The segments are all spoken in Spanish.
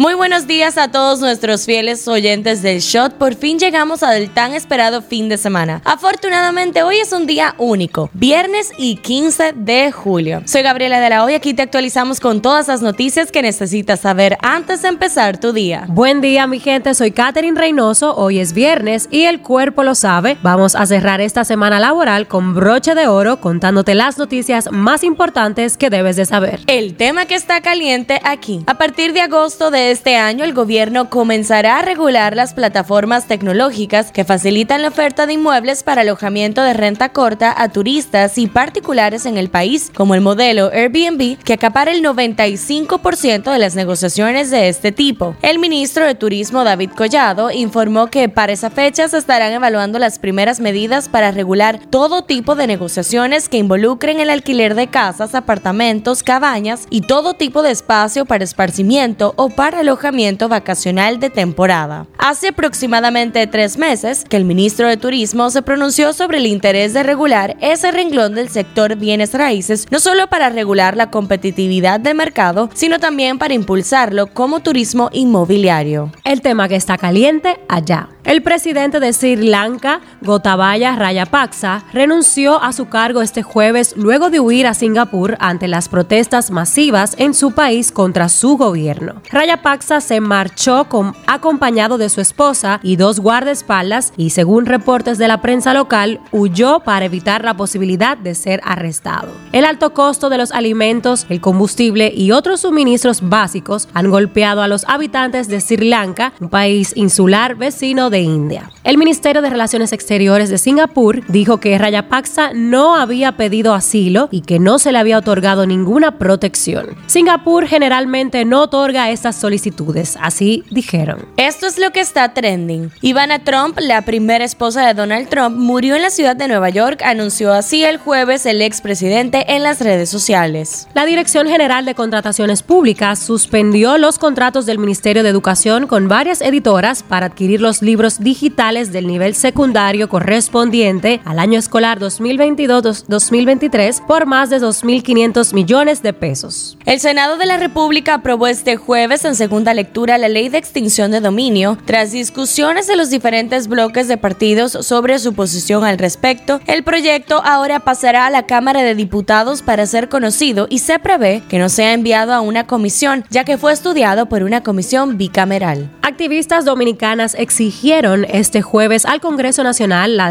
Muy buenos días a todos nuestros fieles oyentes del Shot. Por fin llegamos al tan esperado fin de semana. Afortunadamente hoy es un día único, viernes y 15 de julio. Soy Gabriela de la Hoy, aquí te actualizamos con todas las noticias que necesitas saber antes de empezar tu día. Buen día mi gente, soy Katherine Reynoso, hoy es viernes y el cuerpo lo sabe. Vamos a cerrar esta semana laboral con broche de oro contándote las noticias más importantes que debes de saber. El tema que está caliente aquí. A partir de agosto de este año, el gobierno comenzará a regular las plataformas tecnológicas que facilitan la oferta de inmuebles para alojamiento de renta corta a turistas y particulares en el país, como el modelo Airbnb, que acapara el 95% de las negociaciones de este tipo. El ministro de Turismo, David Collado, informó que para esa fecha se estarán evaluando las primeras medidas para regular todo tipo de negociaciones que involucren el alquiler de casas, apartamentos, cabañas y todo tipo de espacio para esparcimiento o para alojamiento vacacional de temporada. Hace aproximadamente tres meses que el ministro de Turismo se pronunció sobre el interés de regular ese renglón del sector bienes raíces, no solo para regular la competitividad del mercado, sino también para impulsarlo como turismo inmobiliario. El tema que está caliente allá. El presidente de Sri Lanka, Gotabaya Rayapaksa, renunció a su cargo este jueves luego de huir a Singapur ante las protestas masivas en su país contra su gobierno. Rayapaksa se marchó con, acompañado de su esposa y dos guardaespaldas y según reportes de la prensa local, huyó para evitar la posibilidad de ser arrestado. El alto costo de los alimentos, el combustible y otros suministros básicos han golpeado a los habitantes de Sri Lanka, un país insular vecino de India. El Ministerio de Relaciones Exteriores de Singapur dijo que Rayapaksa no había pedido asilo y que no se le había otorgado ninguna protección. Singapur generalmente no otorga estas solicitudes, así dijeron. Esto es lo que está trending. Ivana Trump, la primera esposa de Donald Trump, murió en la ciudad de Nueva York, anunció así el jueves el expresidente en las redes sociales. La Dirección General de Contrataciones Públicas suspendió los contratos del Ministerio de Educación con varias editoras para adquirir los libros digitales del nivel secundario correspondiente al año escolar 2022-2023 por más de 2.500 millones de pesos. El Senado de la República aprobó este jueves en segunda lectura la ley de extinción de dominio tras discusiones de los diferentes bloques de partidos sobre su posición al respecto. El proyecto ahora pasará a la Cámara de Diputados para ser conocido y se prevé que no sea enviado a una comisión, ya que fue estudiado por una comisión bicameral. Activistas dominicanas exigieron este jueves al Congreso Nacional la,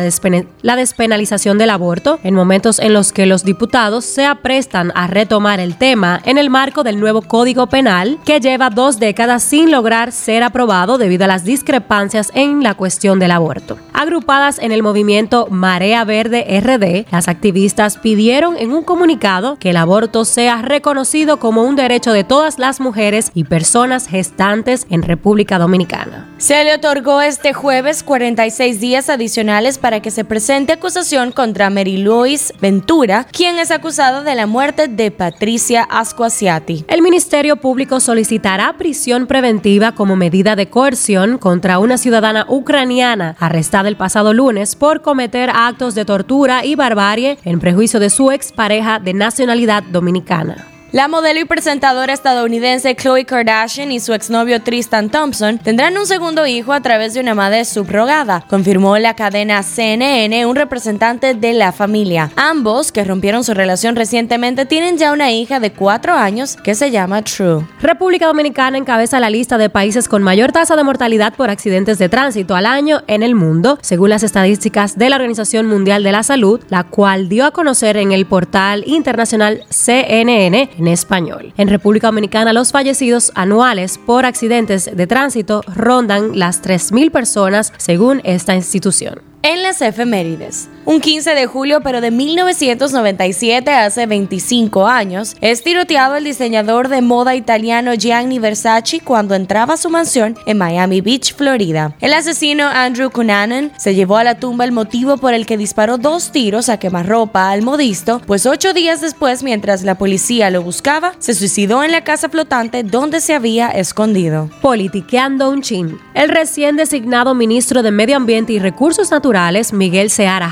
la, despenalización del aborto en momentos en los que los diputados se aprestan a retomar el tema en el marco del nuevo Código Penal que lleva dos décadas sin lograr ser aprobado debido a las discrepancias en la cuestión del aborto. Agrupadas en el movimiento Marea Verde RD, las activistas pidieron en un comunicado que el aborto sea reconocido como un derecho de todas las mujeres y personas gestantes en República Dominicana. Se le otorgó este jueves 46 días adicionales para que se presente acusación contra Mary Louise Ventura, quien es acusada de la muerte de Patricia Ascuasiati. El Ministerio Público solicitará prisión preventiva como medida de coerción contra una ciudadana ucraniana arrestada el pasado lunes por cometer actos de tortura y barbarie en prejuicio de su expareja de nacionalidad dominicana. La modelo y presentadora estadounidense Khloe Kardashian y su exnovio Tristan Thompson tendrán un segundo hijo a través de una madre subrogada, confirmó la cadena CNN un representante de la familia. Ambos, que rompieron su relación recientemente, tienen ya una hija de cuatro años que se llama True. República Dominicana encabeza la lista de países con mayor tasa de mortalidad por accidentes de tránsito al año en el mundo, según las estadísticas de la Organización Mundial de la Salud, la cual dio a conocer en el portal internacional CNN en español. En República Dominicana, los fallecidos anuales por accidentes de tránsito rondan las 3.000 personas según esta institución en las efemérides. Un 15 de julio, pero de 1997, hace 25 años, es tiroteado el diseñador de moda italiano Gianni Versace cuando entraba a su mansión en Miami Beach, Florida. El asesino Andrew Cunanan se llevó a la tumba el motivo por el que disparó dos tiros a quemarropa al modisto, pues ocho días después, mientras la policía lo buscaba, se suicidó en la casa flotante donde se había escondido. Politiqueando un chin. El recién designado ministro de Medio Ambiente y Recursos Naturales Miguel Seara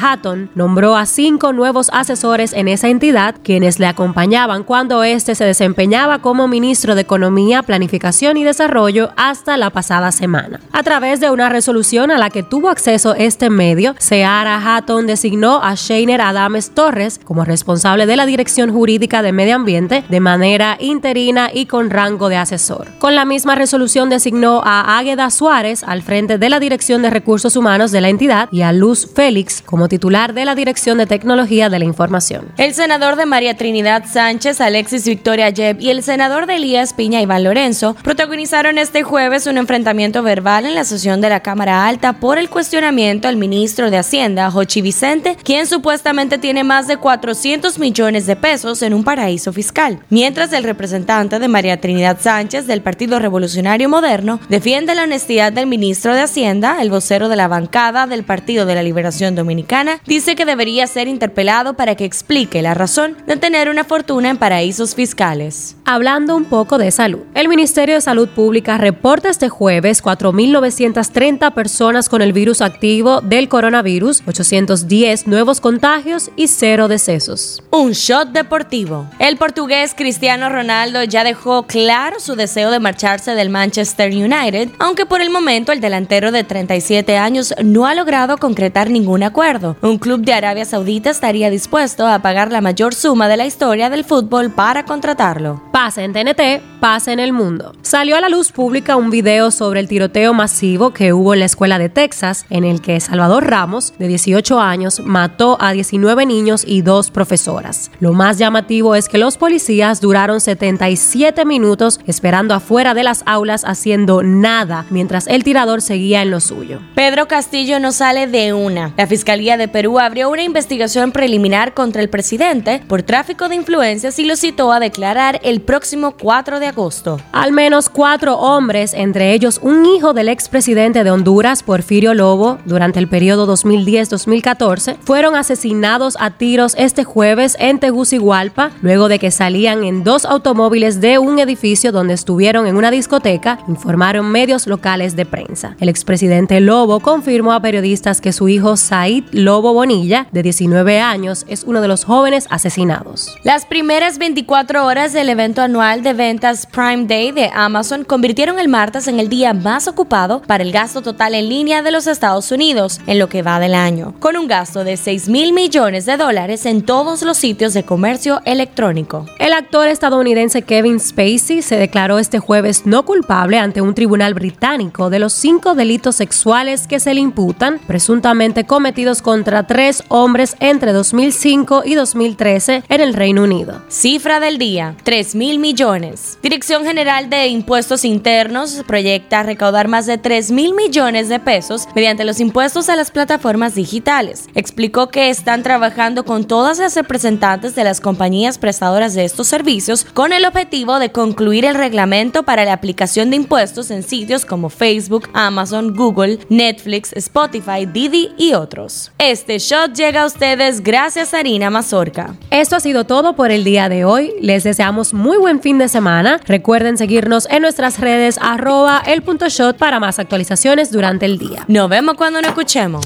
Nombró a cinco nuevos asesores en esa entidad, quienes le acompañaban cuando éste se desempeñaba como ministro de Economía, Planificación y Desarrollo hasta la pasada semana. A través de una resolución a la que tuvo acceso este medio, Seara Hatton designó a Sheiner Adames Torres como responsable de la Dirección Jurídica de Medio Ambiente de manera interina y con rango de asesor. Con la misma resolución designó a Águeda Suárez al frente de la Dirección de Recursos Humanos de la entidad y a Luz Félix como titular de la Dirección de Tecnología de la Información. El senador de María Trinidad Sánchez, Alexis Victoria Jeb y el senador de Elías Piña, Iván Lorenzo, protagonizaron este jueves un enfrentamiento verbal en la sesión de la Cámara Alta por el cuestionamiento al ministro de Hacienda, Jochi Vicente, quien supuestamente tiene más de 400 millones de pesos en un paraíso fiscal, mientras el representante de María Trinidad Sánchez del Partido Revolucionario Moderno defiende la honestidad del ministro de Hacienda, el vocero de la bancada del Partido de la Liberación Dominicana, dice que debería ser interpelado para que explique la razón de tener una fortuna en paraísos fiscales. Hablando un poco de salud, el Ministerio de Salud Pública reporta este jueves 4.930 personas con el virus activo del coronavirus, 810 nuevos contagios y cero decesos. Un shot deportivo. El portugués Cristiano Ronaldo ya dejó claro su deseo de marcharse del Manchester United, aunque por el momento el delantero de 37 años no ha logrado concretar ningún acuerdo. Un club de Arabia Saudita estaría dispuesto a pagar la mayor suma de la historia del fútbol para contratarlo. Pasa en TNT, pasa en el mundo. Salió a la luz pública un video sobre el tiroteo masivo que hubo en la escuela de Texas, en el que Salvador Ramos, de 18 años, mató a 19 niños y dos profesoras. Lo más llamativo es que los policías duraron 77 minutos esperando afuera de las aulas haciendo nada mientras el tirador seguía en lo suyo. Pedro Castillo no sale de una. La Fiscalía de Perú abrió una investigación preliminar contra el presidente por tráfico de influencias y lo citó a declarar el próximo 4 de agosto. Al menos cuatro hombres, entre ellos un hijo del expresidente de Honduras, Porfirio Lobo, durante el periodo 2010-2014, fueron asesinados a tiros este jueves en Tegucigalpa, luego de que salían en dos automóviles de un edificio donde estuvieron en una discoteca, informaron medios locales de prensa. El expresidente Lobo confirmó a periodistas que su hijo Said Lobo Bonilla, de 19 años, es uno de los jóvenes asesinados. Las primeras 24 horas del evento anual de ventas Prime Day de Amazon convirtieron el martes en el día más ocupado para el gasto total en línea de los Estados Unidos en lo que va del año, con un gasto de 6 mil millones de dólares en todos los sitios de comercio electrónico. El actor estadounidense Kevin Spacey se declaró este jueves no culpable ante un tribunal británico de los cinco delitos sexuales que se le imputan, presuntamente cometidos contra tres hombres entre 2005 y 2013 en el Reino Unido. Cifra del día, 3 mil millones. Dirección General de Impuestos Internos proyecta recaudar más de 3 mil millones de pesos mediante los impuestos a las plataformas digitales. Explicó que están trabajando con todas las representantes de las compañías prestadoras de estos servicios con el objetivo de concluir el reglamento para la aplicación de impuestos en sitios como Facebook, Amazon, Google, Netflix, Spotify, Didi y otros. Este shot llega a ustedes gracias a Harina Mazorca. Esto ha sido todo por el día de hoy. Les deseamos muy buen fin de semana. Recuerden seguirnos en nuestras redes arroba el punto shot para más actualizaciones durante el día. Nos vemos cuando nos escuchemos.